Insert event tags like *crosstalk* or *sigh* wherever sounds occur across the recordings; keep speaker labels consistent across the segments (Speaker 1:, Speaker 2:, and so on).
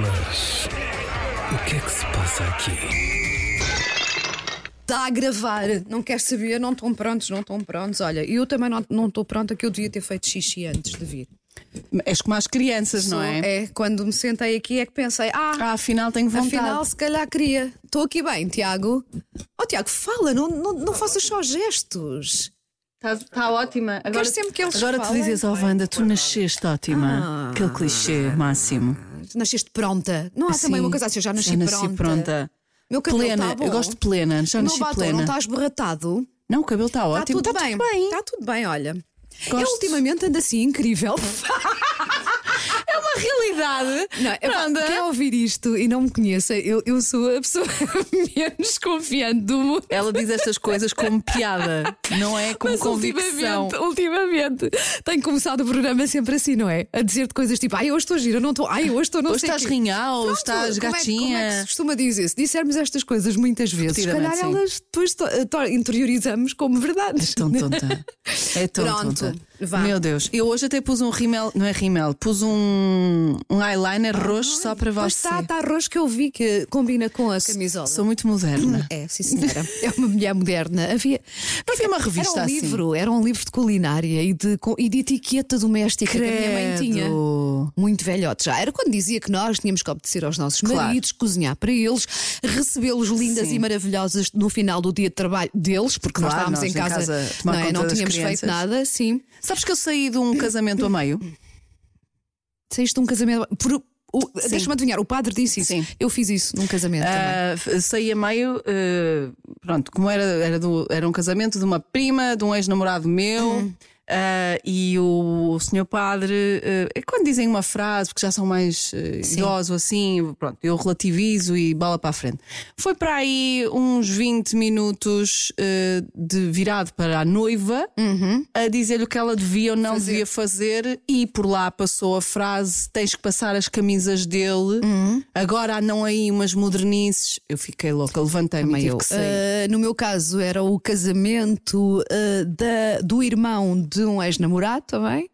Speaker 1: Mas. O que é que se passa aqui?
Speaker 2: Está a gravar, não quer saber, não estão prontos, não estão prontos. Olha, eu também não não estou pronta, que eu devia ter feito xixi antes de vir.
Speaker 3: És como as crianças, não é?
Speaker 2: É, quando me sentei aqui é que pensei, ah,
Speaker 3: Ah, afinal tenho vontade.
Speaker 2: afinal se calhar queria. Estou aqui bem, Tiago. Oh, Tiago, fala, não, não, não faças só gestos.
Speaker 3: Está tá ótima. Agora,
Speaker 2: Queres sempre que eles
Speaker 3: agora tu
Speaker 2: falem?
Speaker 3: dizes, oh Wanda, tu nasceste ótima.
Speaker 2: Ah.
Speaker 3: Aquele clichê máximo.
Speaker 2: Nasceste pronta. Não há também
Speaker 3: Sim,
Speaker 2: uma coisa assim, eu já nasci,
Speaker 3: já nasci
Speaker 2: pronta.
Speaker 3: pronta.
Speaker 2: Meu cabelo
Speaker 3: Plena,
Speaker 2: tá bom.
Speaker 3: eu gosto de plena, já
Speaker 2: O
Speaker 3: nasci
Speaker 2: meu batom
Speaker 3: plena.
Speaker 2: não está esborratado.
Speaker 3: Não, o cabelo está
Speaker 2: Está
Speaker 3: ótimo.
Speaker 2: tudo
Speaker 3: tá
Speaker 2: bem.
Speaker 3: bem.
Speaker 2: Está tudo bem, olha. Eu
Speaker 3: Gosto.
Speaker 2: ultimamente ando assim incrível. *laughs*
Speaker 3: Uma realidade.
Speaker 2: Não, quem ouvir isto e não me conheça, eu, eu sou a pessoa *laughs* menos confiante do mundo.
Speaker 3: Ela diz estas coisas como piada, não é como
Speaker 2: Mas
Speaker 3: convicção.
Speaker 2: ultimamente, ultimamente, tenho começado o programa sempre assim, não é? A dizer-te coisas tipo, ai, hoje estou gira, não estou, ai, hoje estou não
Speaker 3: Hoje
Speaker 2: sei
Speaker 3: estás
Speaker 2: quê."
Speaker 3: rinhal, estás
Speaker 2: como é Como é que
Speaker 3: gatinha.
Speaker 2: se costuma dizer? Se dissermos estas coisas muitas vezes, se calhar
Speaker 3: sim.
Speaker 2: elas depois to- interiorizamos como verdades.
Speaker 3: É tão tonta. *laughs* É tão
Speaker 2: Pronto,
Speaker 3: tonta.
Speaker 2: Vá.
Speaker 3: Meu Deus. Eu hoje até pus um rímel, não é rímel, pus um, um eyeliner roxo só para
Speaker 2: Pois
Speaker 3: você.
Speaker 2: está, está arroz que eu vi que combina com a camisola.
Speaker 3: Sou muito moderna.
Speaker 2: É, sim senhora. É uma mulher moderna. Havia,
Speaker 3: Não havia uma revista
Speaker 2: era um
Speaker 3: assim?
Speaker 2: livro, era um livro de culinária e de, e de etiqueta doméstica que a minha mãe tinha.
Speaker 3: Credo.
Speaker 2: Muito velhote já. Era quando dizia que nós tínhamos que obedecer aos nossos
Speaker 3: Claro.
Speaker 2: maridos, cozinhar para eles, recebê-los lindas
Speaker 3: Sim.
Speaker 2: e maravilhosas no final do dia de trabalho deles, porque nós
Speaker 3: Claro,
Speaker 2: estávamos
Speaker 3: nós
Speaker 2: em
Speaker 3: em
Speaker 2: casa,
Speaker 3: casa a tomar
Speaker 2: não, é? não tínhamos
Speaker 3: crianças.
Speaker 2: feito nada, sim.
Speaker 3: Sabes que eu saí de um casamento a meio?
Speaker 2: Saíste de um casamento. por- Deixa-me adivinhar, o padre disse isso.
Speaker 3: Sim.
Speaker 2: Eu fiz isso num casamento
Speaker 3: f- saí a meio, eh, pronto, como era, era, do- era um casamento de uma prima, de um ex-namorado meu.
Speaker 2: Hum.
Speaker 3: Ah, e o, senhor padre, é quando dizem uma frase, porque já são mais eh, idosos assim, pronto, eu relativizo e bola para a frente. Foi para aí uns 20 minutos de virado para a noiva a dizer-lhe o que ela devia ou não
Speaker 2: Fazer.
Speaker 3: devia fazer, e por lá passou a frase: tens que passar as camisas dele, agora andam aí umas modernices. Eu fiquei louca, levantei-me e tive
Speaker 2: eu.
Speaker 3: que sair.
Speaker 2: Ah, no meu caso, era o casamento ah, da- do irmão de um ex-namorado também.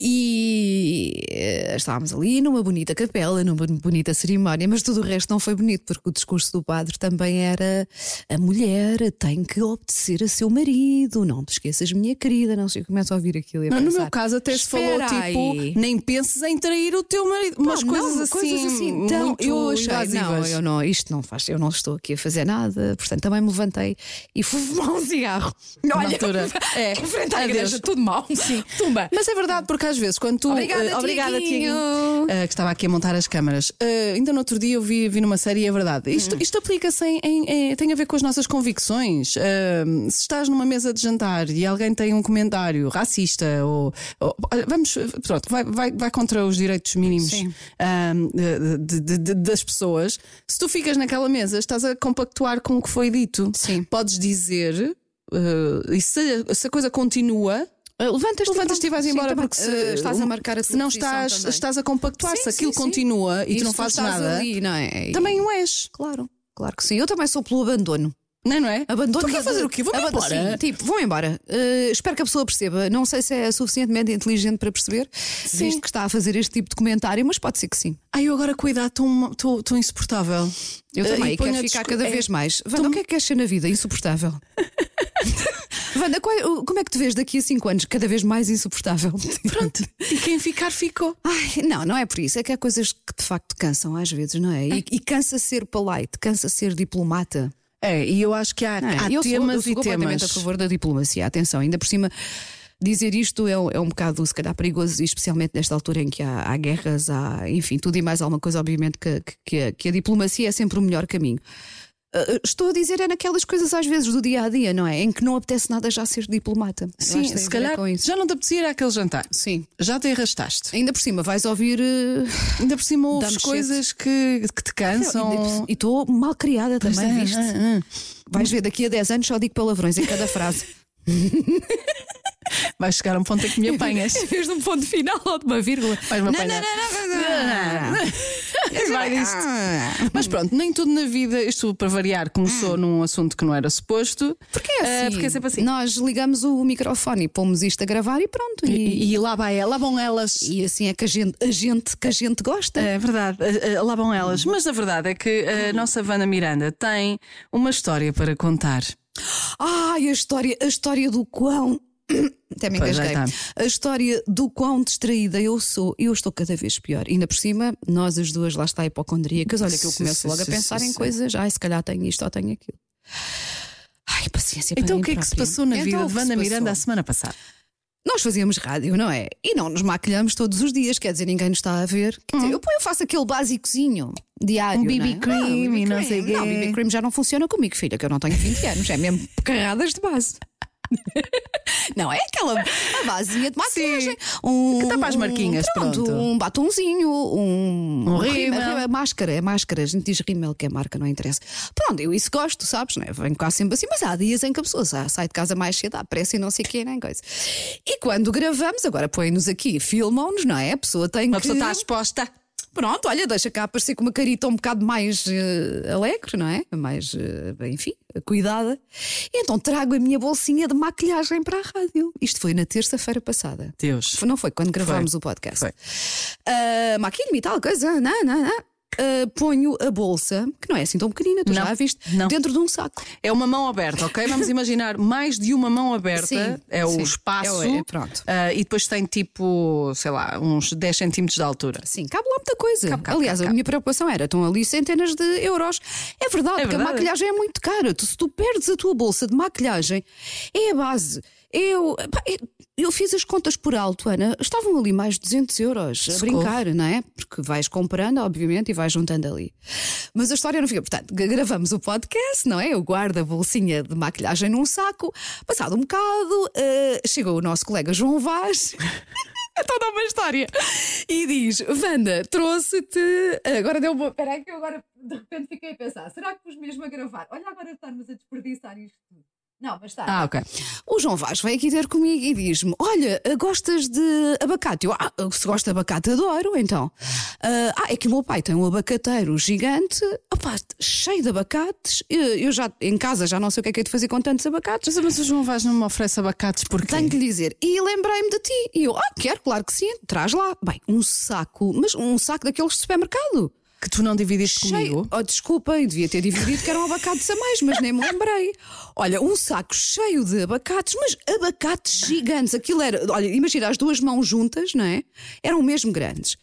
Speaker 2: E eh, estávamos ali numa bonita capela, numa bonita cerimónia, mas tudo o resto não foi bonito, porque o discurso do padre também era: a mulher tem que obedecer a seu marido, não te esqueças, minha querida. Não sei, começo a ouvir aquilo. e a
Speaker 3: Não, no
Speaker 2: pensar,
Speaker 3: meu caso, até se falou
Speaker 2: "Espera
Speaker 3: tipo:
Speaker 2: aí."
Speaker 3: nem penses em trair o teu marido. Umas
Speaker 2: Não,
Speaker 3: coisas,
Speaker 2: não,
Speaker 3: assim,
Speaker 2: coisas assim. Então,
Speaker 3: muito
Speaker 2: eu achei, não,
Speaker 3: invasivas.
Speaker 2: eu não, isto não faz, eu não estou aqui a fazer nada, portanto também me levantei e fui fumar um cigarro. Olha,
Speaker 3: altura. *laughs* É,
Speaker 2: à igreja, tudo mal. Sim. Tumba.
Speaker 3: Mas é verdade, porque às vezes, quando tu.
Speaker 2: Obrigada,
Speaker 3: eh, obrigada
Speaker 2: Tiaguinho.
Speaker 3: Eh, que estava aqui a montar as câmaras. Eh, ainda no outro dia eu vi, vi numa série e é verdade. Isto,
Speaker 2: Hum.
Speaker 3: isto aplica-se em, em- em- tem a ver com as nossas convicções. Eh, se estás numa mesa de jantar e alguém tem um comentário racista ou. ou- vamos. Pronto, vai, vai, vai contra os direitos mínimos ah, de- de- de- das pessoas. Se tu ficas naquela mesa, estás a compactuar com o que foi dito.
Speaker 2: Sim.
Speaker 3: Podes dizer. eh, e se, se a coisa continua,
Speaker 2: Uh, Levantas-te
Speaker 3: Levantas-te e vais
Speaker 2: Sim,
Speaker 3: embora
Speaker 2: também.
Speaker 3: porque se,
Speaker 2: Uh, estás a marcar a
Speaker 3: se não estás,
Speaker 2: também.
Speaker 3: estás a compactuar,
Speaker 2: Sim,
Speaker 3: se aquilo
Speaker 2: sim, sim.
Speaker 3: continua e, tu não fazes nada,
Speaker 2: ali, não é? E-
Speaker 3: também o és.
Speaker 2: Claro, claro que sim. Eu também sou pelo abandono.
Speaker 3: Não é? Não é?
Speaker 2: Abandono.
Speaker 3: Tu quer fazer o quê? Vou
Speaker 2: Abando-
Speaker 3: embora.
Speaker 2: Sim, tipo, vão embora. Uh, espero que a pessoa perceba. Não sei se é suficientemente inteligente para perceber, visto que está a fazer este tipo de comentário, mas pode ser que sim.
Speaker 3: Ai, eu agora cuidado, estou insuportável.
Speaker 2: Eu
Speaker 3: Eh,
Speaker 2: também,
Speaker 3: e
Speaker 2: e quero
Speaker 3: a
Speaker 2: ficar cada
Speaker 3: é,
Speaker 2: vez mais. Wanda, o que é que queres ser na vida? Insuportável. *laughs* Wanda, qual- como é que te vês daqui a 5 anos? Cada vez mais insuportável. *laughs*
Speaker 3: Pronto. E quem ficar, ficou.
Speaker 2: Ai, não, não é por isso. É que há coisas que de facto cansam às vezes, não é? E, e cansa ser polite, cansa ser diplomata.
Speaker 3: É, e eu acho que há,
Speaker 2: Não é?
Speaker 3: há
Speaker 2: eu sou,
Speaker 3: temas
Speaker 2: eu sou
Speaker 3: e temas.
Speaker 2: a favor da diplomacia. Atenção, ainda por cima. Dizer isto é, um- é um bocado, se calhar, perigoso, especialmente nesta altura em que há, há guerras, há, enfim, tudo e mais alguma coisa, obviamente, que, que- que a diplomacia é sempre o melhor caminho. Ah, estou a dizer, é naquelas coisas às vezes do dia a dia, não é? Em que não apetece nada já ser diplomata.
Speaker 3: Sim, se calhar
Speaker 2: com isso.
Speaker 3: já não te apetecia ir àquele jantar.
Speaker 2: Sim.
Speaker 3: Já te arrastaste.
Speaker 2: Ainda por cima, vais ouvir. eh,
Speaker 3: Ainda por cima ouves coisas que, que te cansam.
Speaker 2: E estou mal criada
Speaker 3: Pois
Speaker 2: também,
Speaker 3: é,
Speaker 2: viste?
Speaker 3: ah, ah.
Speaker 2: Vais ver, daqui a 10 anos só digo palavrões em cada frase. *laughs*
Speaker 3: Vai chegar a um ponto em que me apanhas.
Speaker 2: Em vez de um ponto final ou de uma vírgula.
Speaker 3: Vais-me
Speaker 2: Não,
Speaker 3: apanhar.
Speaker 2: não, não, não, não. *laughs*
Speaker 3: Vai disto. Mas pronto, nem tudo na vida, isto para variar, começou num assunto que não era suposto.
Speaker 2: Porque é assim.
Speaker 3: porque é sempre assim.
Speaker 2: Nós ligamos o microfone e pomos isto a gravar e pronto. E,
Speaker 3: E, e lá vai ela, lá vão elas.
Speaker 2: e assim é que a gente, a gente, que a gente gosta.
Speaker 3: É verdade, lá vão elas. Mas a verdade é que a nossa Vana Miranda tem uma história para contar.
Speaker 2: Ai, a história, a história do quão. Até me engasguei. A história do quão distraída eu sou. Eu estou cada vez pior. Ainda por cima, nós as duas lá está hipocondríacas. Olha que eu começo logo a pensar em coisas. Ai, se calhar tenho isto ou tenho aquilo. Ai, paciência para
Speaker 3: Então o que é que se
Speaker 2: própria.
Speaker 3: passou na
Speaker 2: Então,
Speaker 3: vida
Speaker 2: o
Speaker 3: de Vana Miranda a semana passada?
Speaker 2: Nós fazíamos rádio, não é? E não nos maquilhamos todos os dias, quer dizer, ninguém nos está a ver. Quer dizer, eu, eu faço aquele básicozinho diário.
Speaker 3: Um BB
Speaker 2: não é?
Speaker 3: cream
Speaker 2: Ah, BB
Speaker 3: e não
Speaker 2: cream.
Speaker 3: sei quê.
Speaker 2: Não, BB cream já não funciona comigo, filha, que eu não tenho 20 anos, é mesmo *laughs* carradas de base. *laughs* Não, é aquela a basezinha de maquiagem. Um,
Speaker 3: Que tapa as
Speaker 2: um-
Speaker 3: marquinhas, pronto.
Speaker 2: Um batonzinho, um,
Speaker 3: Um
Speaker 2: rímel.
Speaker 3: rímel.
Speaker 2: É máscara, é máscara. A gente diz rímel, que é marca, não interessa. Pronto, eu isso gosto, sabes? Não é? Venho cá sempre assim, mas há dias em que a pessoa sa- sai de casa mais cedo, pressa e não sei o quê, nem coisa. E quando gravamos, agora põem-nos aqui, filmam-nos, não é? A pessoa tem
Speaker 3: Uma
Speaker 2: que.
Speaker 3: pessoa está exposta.
Speaker 2: Pronto, olha, deixa cá aparecer com uma carita um bocado mais eh, alegre, não é? Mais, eh, enfim, cuidada. E então trago a minha bolsinha de maquilhagem para a rádio. Isto foi na terça-feira passada.
Speaker 3: Deus.
Speaker 2: Foi- Não foi quando gravámos o podcast.
Speaker 3: Foi.
Speaker 2: Ah, Maquilho-me e tal, coisa, não, não, não. Ah, ponho a bolsa, que não é assim tão pequenina, tu
Speaker 3: Não,
Speaker 2: já a viste,
Speaker 3: não.
Speaker 2: dentro de um saco.
Speaker 3: É uma mão aberta, ok? Vamos imaginar mais de uma mão aberta.
Speaker 2: Sim,
Speaker 3: é o
Speaker 2: sim.
Speaker 3: espaço.
Speaker 2: É o- é, pronto.
Speaker 3: Ah, e depois tem tipo, sei lá, uns 10 centímetros de altura.
Speaker 2: Sim, cabe lá muita coisa.
Speaker 3: Cabe, cabe,
Speaker 2: Aliás,
Speaker 3: cabe,
Speaker 2: a minha preocupação era: estão ali centenas de euros. É verdade,
Speaker 3: É
Speaker 2: porque a
Speaker 3: verdade.
Speaker 2: maquilhagem é muito cara. Tu, se tu perdes a tua bolsa de maquilhagem, é a base. Eu, pá, eu, fiz as contas por alto, Ana. Estavam ali mais de 200 euros a
Speaker 3: Socorro.
Speaker 2: brincar, não é? Porque vais comprando, obviamente, e vais juntando ali. Mas a história não fica. Portanto, gravamos o podcast, não é? Eu guardo a bolsinha de maquilhagem num saco. Passado um bocado, eh, chegou o nosso colega João Vaz. *laughs* É toda uma história. E diz: Wanda, trouxe-te. Agora deu uma. Espera aí, que eu agora de repente fiquei a pensar: será que pus mesmo a gravar? Olha, agora estarmos a desperdiçar isto tudo. Não, mas está.
Speaker 3: Ah, ok.
Speaker 2: O João Vaz veio aqui ter comigo e diz-me: Olha, gostas de abacate? Eu, ah, se gosta de abacate, adoro, então. Ah, ah, é que o meu pai tem um abacateiro gigante, opá, cheio de abacates. Eu, eu já, em casa, já não sei o que é que é de fazer com tantos abacates.
Speaker 3: Mas, mas o João Vaz não me oferece abacates porque.
Speaker 2: Tenho que lhe dizer. E lembrei-me de ti. E eu, ah, quero, claro que sim, traz lá. Bem, um saco, mas um saco daqueles de supermercado.
Speaker 3: Que tu não dividiste
Speaker 2: Cheio.
Speaker 3: comigo.
Speaker 2: Oh, desculpa, eu devia ter dividido que eram abacates a mais, mas nem me lembrei. Olha, um saco cheio de abacates, mas abacates gigantes. Aquilo era, olha, imagina as duas mãos juntas, não é? Eram mesmo grandes.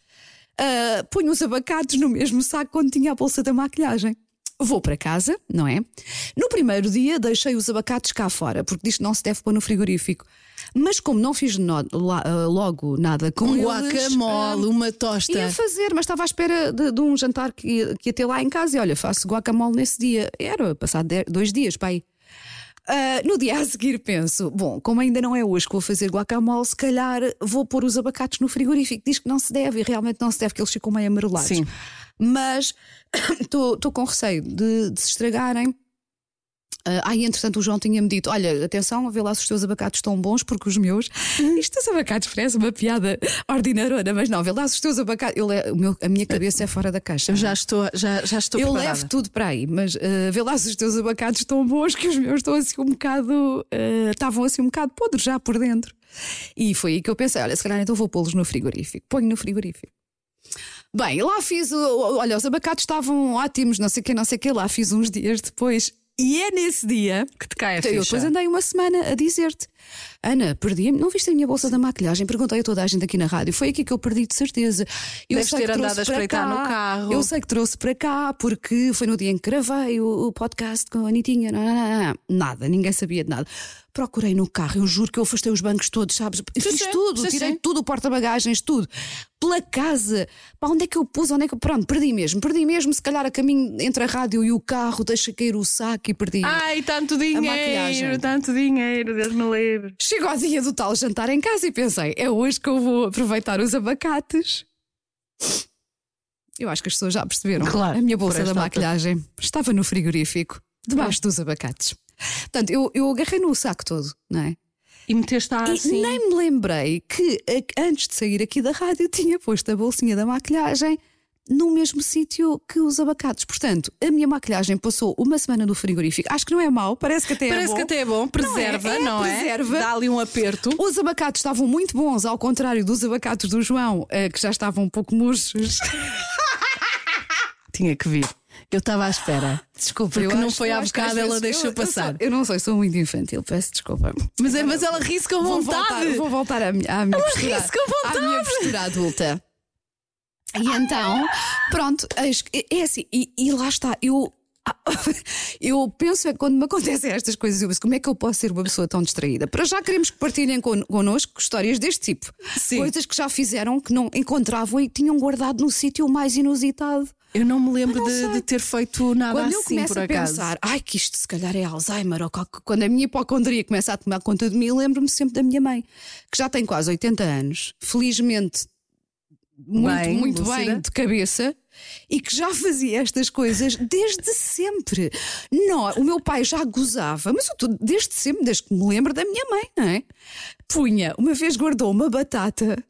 Speaker 2: Ah, ponho os abacates no mesmo saco onde tinha a bolsa da maquilhagem. Vou para casa, não é? No primeiro dia deixei os abacates cá fora, porque diz que não se deve pôr no frigorífico. Mas como não fiz no- lá- ah, logo nada com
Speaker 3: Um
Speaker 2: eles,
Speaker 3: guacamole, uma tosta.
Speaker 2: Ia fazer, mas estava à espera de, de um jantar que ia, que ia ter lá em casa. E olha, faço guacamole nesse dia. Era passado dois dias, pai. Ah, no dia a seguir penso: bom, como ainda não é hoje que vou fazer guacamole, se calhar vou pôr os abacates no frigorífico. Diz que não se deve, e realmente não se deve, que eles ficam meio amarelados.
Speaker 3: Sim.
Speaker 2: Mas *coughs* estou com receio de, de se estragarem. Ah, ai, entretanto, o João tinha-me dito: Olha, atenção, vê lá se os teus abacates estão bons, porque os meus. Isto dos abacates parece uma piada ordinarona, mas não, vê lá se os teus abacates. Eu le- o meu- a minha cabeça é fora da caixa.
Speaker 3: Eu já estou, já, já estou
Speaker 2: Eu
Speaker 3: preparada.
Speaker 2: levo tudo para aí, mas ah, vê lá se os teus abacates estão bons, que os meus estão assim um bocado. ah, estavam assim um bocado podres já por dentro. E foi aí que eu pensei: olha, se calhar então vou pô-los no frigorífico. Ponho no frigorífico. Bem, lá fiz. Olha, os abacates estavam ótimos, não sei o que, não sei o que. Lá fiz uns dias depois. E é nesse dia
Speaker 3: Que te cai a
Speaker 2: então, eu depois
Speaker 3: ficha.
Speaker 2: andei uma semana a dizer-te: Ana, perdi-me. Não viste a minha bolsa da maquilhagem? Perguntei a toda a gente aqui na rádio. Foi aqui que eu perdi de certeza. Eu
Speaker 3: Deves
Speaker 2: sei
Speaker 3: ter
Speaker 2: que
Speaker 3: andado a
Speaker 2: para
Speaker 3: espreitar
Speaker 2: cá.
Speaker 3: no carro.
Speaker 2: Eu sei que trouxe para cá porque foi no dia em que gravei o, o podcast com a Anitinha. Não, não, não. Nada, ninguém sabia de nada. Procurei no carro, eu juro que eu afastei os bancos todos, sabes? Fiz
Speaker 3: sim,
Speaker 2: tudo,
Speaker 3: sim,
Speaker 2: tirei
Speaker 3: sim.
Speaker 2: tudo, o porta-bagagens, tudo. Pela casa. Para onde é que eu pus? Onde é que... Pronto, perdi mesmo. Perdi mesmo, se calhar a caminho entre a rádio e o carro, deixa cair o saco e perdi.
Speaker 3: Ai, tanto dinheiro, tanto dinheiro, Deus me livre.
Speaker 2: Chego ao dia do tal jantar em casa e pensei: é hoje que eu vou aproveitar os abacates. Eu acho que as pessoas já perceberam.
Speaker 3: Claro,
Speaker 2: a minha bolsa da maquilhagem estava no frigorífico, debaixo dos abacates. Portanto, eu, eu agarrei no saco todo, não é?
Speaker 3: E meteste a
Speaker 2: E
Speaker 3: assim.
Speaker 2: nem me lembrei que a- antes de sair aqui da rádio tinha posto a bolsinha da maquilhagem no mesmo sítio que os abacates. Portanto, a minha maquilhagem passou uma semana no frigorífico. Acho que não é mau, parece que até é
Speaker 3: Parece
Speaker 2: bom.
Speaker 3: que até é bom, preserva,
Speaker 2: é? É,
Speaker 3: não é?
Speaker 2: preserva.
Speaker 3: Dá ali um aperto.
Speaker 2: Os abacates estavam muito bons, ao contrário dos abacates do João, eh, que já estavam um pouco murchos.
Speaker 3: Tinha que vir. Eu estava à espera.
Speaker 2: Desculpa,
Speaker 3: Porque
Speaker 2: eu
Speaker 3: não foi
Speaker 2: eu às
Speaker 3: bocado, ela deixou
Speaker 2: eu- eu
Speaker 3: passar.
Speaker 2: sou- Eu, não sei, sou muito infantil, peço desculpa.
Speaker 3: Mas, é, mas ela ri-se com
Speaker 2: Vou
Speaker 3: vontade.
Speaker 2: voltar, vou voltar à minha, à minha postura,
Speaker 3: ri-se com
Speaker 2: à minha postura adulta. E então, pronto, que- é assim, e, e lá está, eu. *laughs* Eu penso é que quando me acontecem estas coisas, eu penso como é que eu posso ser uma pessoa tão distraída? Para já queremos que partilhem con- connosco histórias deste tipo.
Speaker 3: Sim.
Speaker 2: Coisas que já fizeram que não encontravam e tinham guardado no sítio mais inusitado.
Speaker 3: Eu não me lembro
Speaker 2: Eu não
Speaker 3: de, de ter feito nada
Speaker 2: Quando eu
Speaker 3: assim,
Speaker 2: começo
Speaker 3: por
Speaker 2: a
Speaker 3: acaso.
Speaker 2: pensar, ai, que isto se calhar é Alzheimer, ou quando a minha hipocondria começa a tomar conta de mim, eu lembro-me sempre da minha mãe, que já tem quase 80 anos, felizmente muito,
Speaker 3: Bem,
Speaker 2: muito
Speaker 3: lúcida.
Speaker 2: bem de cabeça. E que já fazia estas coisas desde sempre. Não, o meu pai já gozava, mas eu tô desde sempre, desde que me lembro da minha mãe, não é? Punha, uma vez guardou uma batata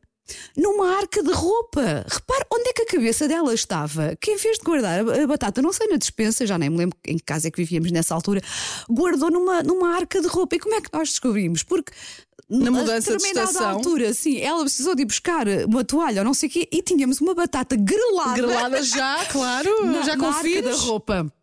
Speaker 2: numa arca de roupa. Repare onde é que a cabeça dela estava. Que em vez de guardar a a batata, não sei, na despensa, já nem me lembro em que casa é que vivíamos nessa altura, guardou numa, numa arca de roupa. E como é que nós descobrimos? Porque
Speaker 3: Na
Speaker 2: a
Speaker 3: mudança de estação.
Speaker 2: altura, sim, ela precisou de ir buscar uma toalha ou não sei o quê e tínhamos uma batata grelada.
Speaker 3: Grelada já, *laughs* claro,
Speaker 2: na,
Speaker 3: já confio.
Speaker 2: da roupa.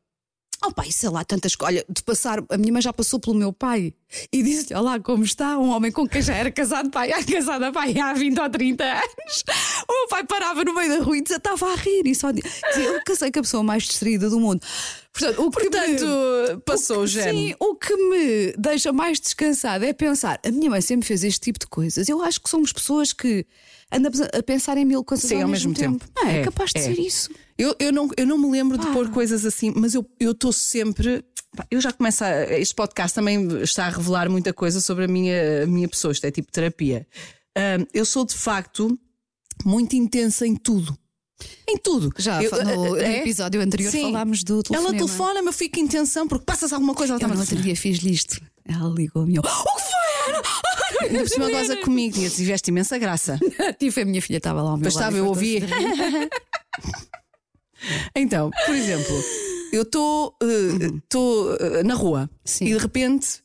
Speaker 2: Oh pai, sei lá, tantas coisas. Olha, de passar, a minha mãe já passou pelo meu pai e disse: Olá, como está? Um homem com quem já era casado, pai, ai, *laughs* casada, pai, há 20 ou 30 anos. O meu pai parava no meio da rua e desatava a rir e só dizia: Eu casei com a pessoa mais distraída do mundo. Portanto, o que
Speaker 3: Portanto,
Speaker 2: me-
Speaker 3: passou o género.
Speaker 2: Sim, o que me deixa mais descansada é pensar: a minha mãe sempre fez este tipo de coisas. Eu acho que somos pessoas que andamos a pensar em mil coisas
Speaker 3: Sim,
Speaker 2: ao,
Speaker 3: ao mesmo tempo.
Speaker 2: Não é,
Speaker 3: É,
Speaker 2: capaz de
Speaker 3: é.
Speaker 2: ser isso.
Speaker 3: Eu, eu, não, eu não me lembro de
Speaker 2: Pá.
Speaker 3: pôr coisas assim, mas eu estou sempre. pá, Eu já começo a. Este podcast também está a revelar muita coisa sobre a minha, a minha pessoa. Isto é tipo terapia. Ahm, eu sou de facto muito intensa em tudo. Em tudo.
Speaker 2: Já
Speaker 3: Eu-
Speaker 2: no, no
Speaker 3: é?
Speaker 2: episódio anterior
Speaker 3: Sim.
Speaker 2: falámos do telefonema.
Speaker 3: Ela telefona-me, eu fico em tensão porque passas alguma coisa. Ela
Speaker 2: Eu no outro dia fiz-lhe isto. Ela ligou-me. O que foi?
Speaker 3: Ainda por cima goza comigo e tiveste imensa graça. *laughs*
Speaker 2: Tipo, a minha filha estava lá ao meu
Speaker 3: Mas estava, eu
Speaker 2: fartou-se
Speaker 3: ouvi.
Speaker 2: de *laughs* rir.
Speaker 3: Então, por exemplo, eu estou na rua
Speaker 2: Sim.
Speaker 3: e de repente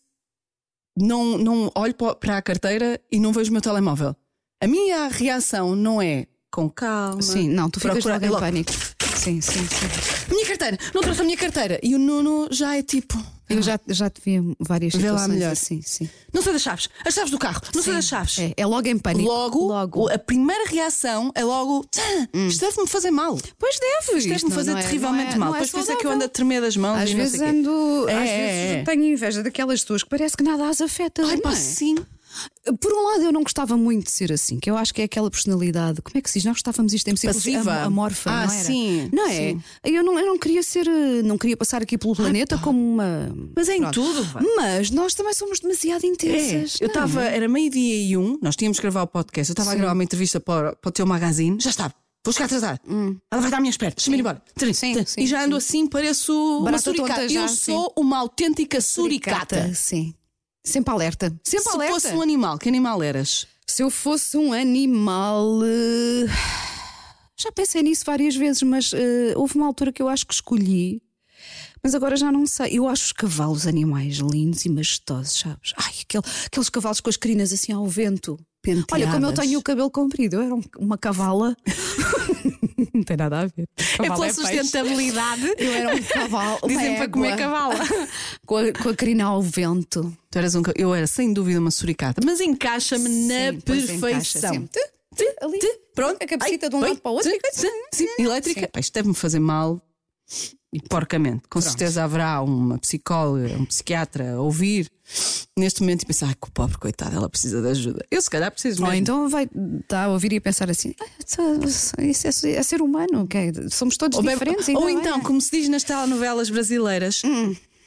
Speaker 3: não, não olho pa- para a carteira e não vejo o meu telemóvel. A minha reação não é com calma.
Speaker 2: Sim, não, tu ficas logo em pânico. Sim, sim, sim.
Speaker 3: Minha carteira, não trouxe a minha carteira. E o Nuno já é tipo.
Speaker 2: Eu já, já te vi várias
Speaker 3: Vê lá melhor.
Speaker 2: assim, sim.
Speaker 3: Não sei das chaves, as chaves do carro, não sei das chaves.
Speaker 2: É, é logo em pânico.
Speaker 3: Logo,
Speaker 2: logo.
Speaker 3: a primeira reação é logo. "Tã, Isto deve-me fazer mal.
Speaker 2: Pois deve.
Speaker 3: Isto deve-me fazer terrivelmente mal. Depois por isso é que eu ando a tremer das mãos.
Speaker 2: Às
Speaker 3: não
Speaker 2: vezes ando.
Speaker 3: É,
Speaker 2: às
Speaker 3: é,
Speaker 2: vezes
Speaker 3: é.
Speaker 2: tenho inveja daquelas pessoas que parece que nada as afeta.
Speaker 3: Ai,
Speaker 2: não
Speaker 3: pá,
Speaker 2: é?
Speaker 3: sim.
Speaker 2: Por um lado, eu não gostava muito de ser assim, que eu acho que é aquela personalidade. Como é que se diz? Nós gostávamos isto em
Speaker 3: Passiva.
Speaker 2: am- amorfa,
Speaker 3: Ah,
Speaker 2: não era?
Speaker 3: sim,
Speaker 2: Não é?
Speaker 3: sim.
Speaker 2: Eu não, eu não queria ser, não queria passar aqui pelo planeta como uma.
Speaker 3: Mas é em tudo. pá.
Speaker 2: Mas nós também somos demasiado
Speaker 3: É,
Speaker 2: intensas.
Speaker 3: eu
Speaker 2: não
Speaker 3: estava, era meio-dia e um, nós tínhamos que gravar o podcast, eu estava a
Speaker 2: Sim.
Speaker 3: gravar uma entrevista para, para o teu magazine, já estava. Vou chegar atrasada. Ela vai dar à minha espera. Deixa-me ir embora.
Speaker 2: Hum. Sim, sim,
Speaker 3: e já ando assim, pareço uma
Speaker 2: Barata
Speaker 3: suricata.
Speaker 2: tonta já,
Speaker 3: eu
Speaker 2: sim.
Speaker 3: sou uma autêntica suricata.
Speaker 2: Sim. Sempre alerta. Sempre
Speaker 3: Se
Speaker 2: alerta.
Speaker 3: fosse um animal, que animal eras?
Speaker 2: Se eu fosse um animal. eh, Já pensei nisso várias vezes, mas eh, houve uma altura que eu acho que escolhi. Mas agora já não sei. Eu acho os cavalos animais lindos e majestosos, sabes? Ai, aquele- aqueles cavalos com as crinas assim ao vento. Olha, como eu
Speaker 3: Penteadas.
Speaker 2: tenho o cabelo comprido, eu era um- uma cavala. Não tem nada a ver.
Speaker 3: É pela
Speaker 2: peixe.
Speaker 3: sustentabilidade.
Speaker 2: Eu era um cavalo. *laughs*
Speaker 3: Dizem para comer cavalo. *laughs*
Speaker 2: Com a, com a crina ao vento.
Speaker 3: Tu eras um, eu era sem dúvida uma suricata, mas encaixa-me na
Speaker 2: encaixa,
Speaker 3: perfeição.
Speaker 2: Tu, tu.
Speaker 3: Pronto,
Speaker 2: A cabecita de um lado para o outro.
Speaker 3: sim. Elétrica. Isto deve-me fazer mal e porcamente. Com certeza haverá uma psicóloga, um psiquiatra a ouvir neste momento e pensar: ai, que pobre coitada, ela precisa de ajuda. Eu, se calhar, preciso
Speaker 2: Ou
Speaker 3: mesmo.
Speaker 2: então vai estar a ouvir e a pensar assim: "Ah, isso é, é- é ser humano, ok? Somos todos
Speaker 3: Ou, bem-
Speaker 2: diferentes.
Speaker 3: ou
Speaker 2: ainda
Speaker 3: então,
Speaker 2: bem."
Speaker 3: como se diz nas telenovelas brasileiras,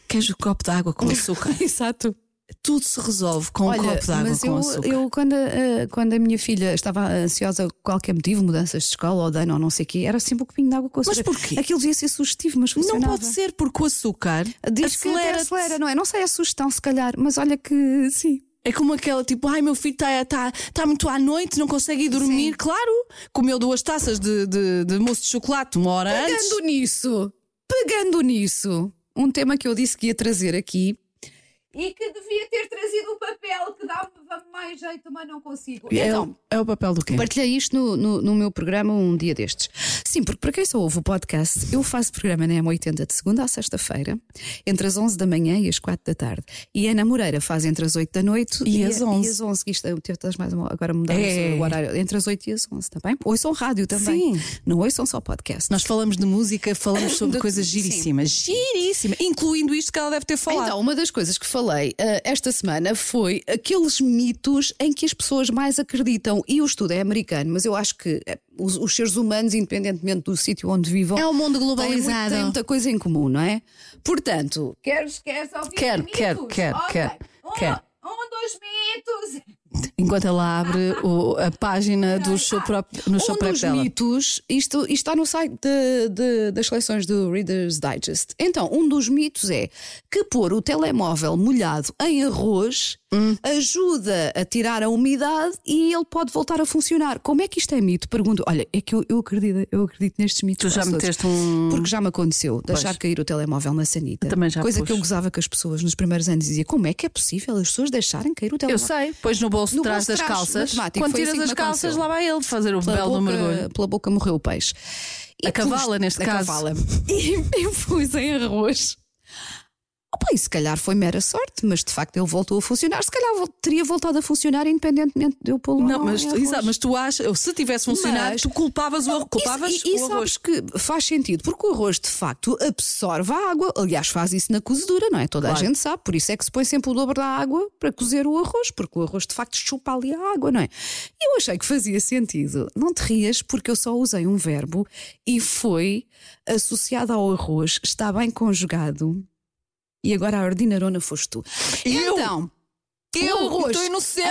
Speaker 3: queres o copo de água com açúcar? *laughs*
Speaker 2: Exato.
Speaker 3: Tudo se resolve com um
Speaker 2: Olha,
Speaker 3: copo de água
Speaker 2: mas
Speaker 3: com
Speaker 2: eu,
Speaker 3: açúcar.
Speaker 2: eu quando, a, quando a minha filha estava ansiosa por qualquer motivo, mudanças de escola ou de ano ou não sei o quê, era sempre um copinho de água com açúcar.
Speaker 3: porquê?
Speaker 2: Aquilo devia ser sugestivo, mas
Speaker 3: Não
Speaker 2: funcionava.
Speaker 3: pode ser porque o açúcar
Speaker 2: Diz que até
Speaker 3: acelera.
Speaker 2: acelera, não é? Não sei a sugestão, se calhar, mas olha que sim.
Speaker 3: É como aquela tipo, ai meu filho está tá, tá muito à noite, não consegue ir dormir. Claro, comeu duas taças de, de, de mousse de chocolate uma hora antes.
Speaker 2: Pegando nisso, pegando nisso, um tema que eu disse que ia trazer aqui e que devia ter trazido o papel que dava mais jeito, mas não consigo.
Speaker 3: É,
Speaker 2: Então,
Speaker 3: o- é o papel do quê?
Speaker 2: Partilhei isto no, no, no meu programa um dia destes. Sim, porque para quem só ouve o podcast, eu faço programa na M80 de segunda à sexta-feira, entre as 11 da manhã e as 4 da tarde. E a Ana Moreira faz entre as 8 da noite
Speaker 3: E
Speaker 2: a-
Speaker 3: as 11.
Speaker 2: E as 11. que Isto, é- estás mais uma- agora mudando
Speaker 3: É.
Speaker 2: o horário. Entre as 8 e as 11, está bem? Ouçam rádio também.
Speaker 3: Sim.
Speaker 2: Não ouçam só podcast.
Speaker 3: Nós falamos de música, falamos sobre *coughs*
Speaker 2: De-
Speaker 3: coisas
Speaker 2: sim.
Speaker 3: giríssimas. Giríssimas. Incluindo isto que ela deve ter falado.
Speaker 2: Então, uma das coisas que falei eh, esta semana foi aqueles mitos em que as pessoas mais acreditam. E o estudo é americano, mas eu acho que eh, os, os seres humanos, independentemente do sítio onde vivam,
Speaker 3: É um mundo
Speaker 2: têm, muito-
Speaker 3: globalizado.
Speaker 2: têm muita coisa em comum, não é? Portanto, queres, queres ouvir
Speaker 3: Quero,
Speaker 2: mitos?
Speaker 3: quero, quero,
Speaker 2: Ok.
Speaker 3: quero,
Speaker 2: Um,
Speaker 3: quero.
Speaker 2: um dos mitos.
Speaker 3: Enquanto ela abre o- a página do seu *laughs* próprio, no seu
Speaker 2: um
Speaker 3: próprio
Speaker 2: dos
Speaker 3: dela.
Speaker 2: mitos, isto, isto está no site de- de- das seleções do Reader's Digest. Então, um dos mitos é que pôr o telemóvel molhado em arroz
Speaker 3: Hum.
Speaker 2: ajuda a tirar a umidade e ele pode voltar a funcionar. Como é que isto é mito? Pergunto. Olha, é que eu, eu, acredito, eu acredito nestes mitos.
Speaker 3: Tu já meteste um.
Speaker 2: Porque já me aconteceu deixar
Speaker 3: Pois.
Speaker 2: cair o telemóvel na sanita.
Speaker 3: Também já
Speaker 2: Coisa
Speaker 3: pus.
Speaker 2: que eu gozava com as pessoas nos primeiros anos dizia: como é que é possível as pessoas deixarem cair o
Speaker 3: Eu
Speaker 2: telemóvel?
Speaker 3: sei, pois no bolso de
Speaker 2: No
Speaker 3: trás das
Speaker 2: trás,
Speaker 3: calças. Quando tiras
Speaker 2: assim
Speaker 3: as calças,
Speaker 2: aconteceu.
Speaker 3: lá vai ele fazer o
Speaker 2: pela
Speaker 3: belo
Speaker 2: boca,
Speaker 3: mergulho.
Speaker 2: pela boca morreu o peixe. E
Speaker 3: A cavala, neste
Speaker 2: a
Speaker 3: caso.
Speaker 2: Cavala. *laughs* E eu pus em arroz. Opa, e se calhar foi mera sorte, mas de facto ele voltou a funcionar. Se calhar teria voltado a funcionar independentemente de eu pô-lo
Speaker 3: Não, mas,
Speaker 2: arroz.
Speaker 3: exato, mas tu achas, se tivesse funcionado,
Speaker 2: Mas-
Speaker 3: tu culpavas o arroz. Culpavas
Speaker 2: Isso- e, e
Speaker 3: o arroz.
Speaker 2: sabes que faz sentido, porque o arroz de facto absorve a água. Aliás, faz isso na cozedura, não é? Toda
Speaker 3: Claro.
Speaker 2: a gente sabe, por isso é que se põe sempre o dobro da água para cozer o arroz, porque o arroz de facto chupa ali a água, não é? E eu achei que fazia sentido. Não te rias, porque eu só usei um verbo e foi associado ao arroz, está bem conjugado. E agora a ordinarona foste tu.
Speaker 3: Eu?
Speaker 2: Então,
Speaker 3: Eu
Speaker 2: o arroz